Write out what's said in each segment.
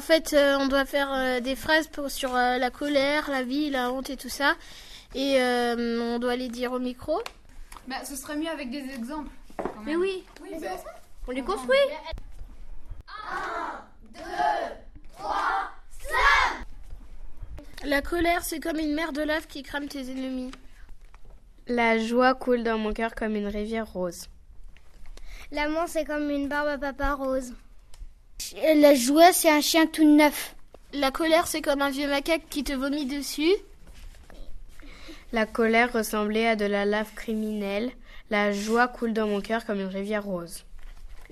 fait, euh, on doit faire euh, des phrases pour, sur euh, la colère, la vie, la honte et tout ça. Et euh, on doit les dire au micro. Bah, ce serait mieux avec des exemples. quand Mais oui, Oui, bah, on les construit. La colère, c'est comme une mer de lave qui crame tes ennemis. La joie coule dans mon cœur comme une rivière rose. L'amour, c'est comme une barbe à papa rose. La joie, c'est un chien tout neuf. La colère, c'est comme un vieux macaque qui te vomit dessus. La colère ressemblait à de la lave criminelle. La joie coule dans mon cœur comme une rivière rose.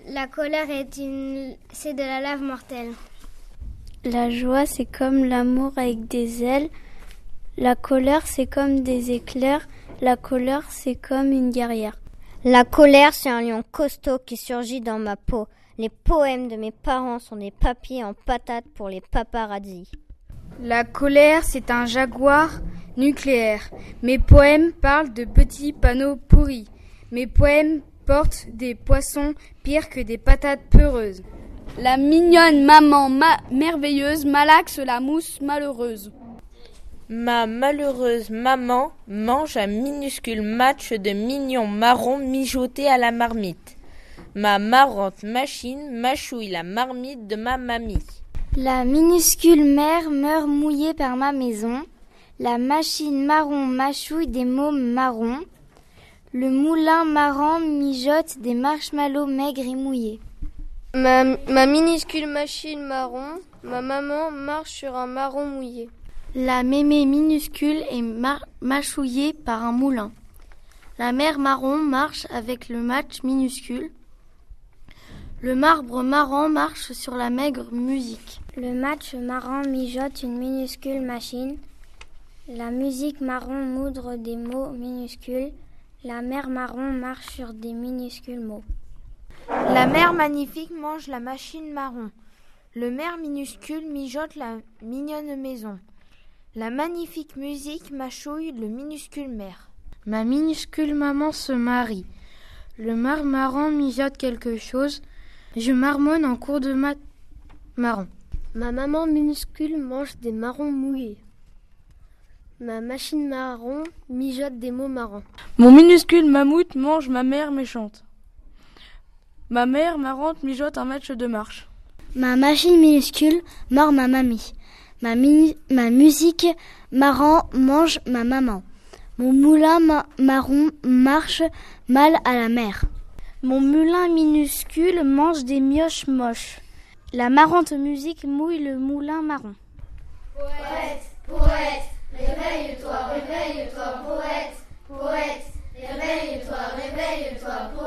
La colère est une, c'est de la lave mortelle. La joie, c'est comme l'amour avec des ailes. La colère, c'est comme des éclairs. La colère, c'est comme une guerrière. La colère, c'est un lion costaud qui surgit dans ma peau. Les poèmes de mes parents sont des papiers en patates pour les paparazzis. La colère, c'est un jaguar nucléaire. Mes poèmes parlent de petits panneaux pourris. Mes poèmes portent des poissons pires que des patates peureuses. La mignonne maman ma merveilleuse malaxe la mousse malheureuse. Ma malheureuse maman mange un minuscule match de mignons marrons mijotés à la marmite. Ma marrante machine mâchouille la marmite de ma mamie. La minuscule mère meurt mouillée par ma maison. La machine marron mâchouille des mômes marrons. Le moulin marrant mijote des marshmallows maigres et mouillés. Ma, ma minuscule machine marron, ma maman marche sur un marron mouillé. La mémé minuscule est mar- mâchouillée par un moulin. La mère marron marche avec le match minuscule. Le marbre marron marche sur la maigre musique. Le match marron mijote une minuscule machine. La musique marron moudre des mots minuscules. La mer marron marche sur des minuscules mots. La mère magnifique mange la machine marron. Le maire minuscule mijote la mignonne maison. La magnifique musique mâchouille le minuscule maire. Ma minuscule maman se marie. Le marmaran mijote quelque chose. Je marmonne en cours de maths marron. Ma maman minuscule mange des marrons mouillés. Ma machine marron mijote des mots marrons. Mon minuscule mammouth mange ma mère méchante. Ma mère marrante mijote un match de marche. Ma machine minuscule mord ma mamie. Ma, mini- ma musique marrant mange ma maman. Mon moulin ma- marron marche mal à la mer. Mon moulin minuscule mange des mioches moches. La marrante musique mouille le moulin marron. Poète, poète, réveille-toi, réveille-toi, poète, poète, réveille-toi, réveille-toi, poète.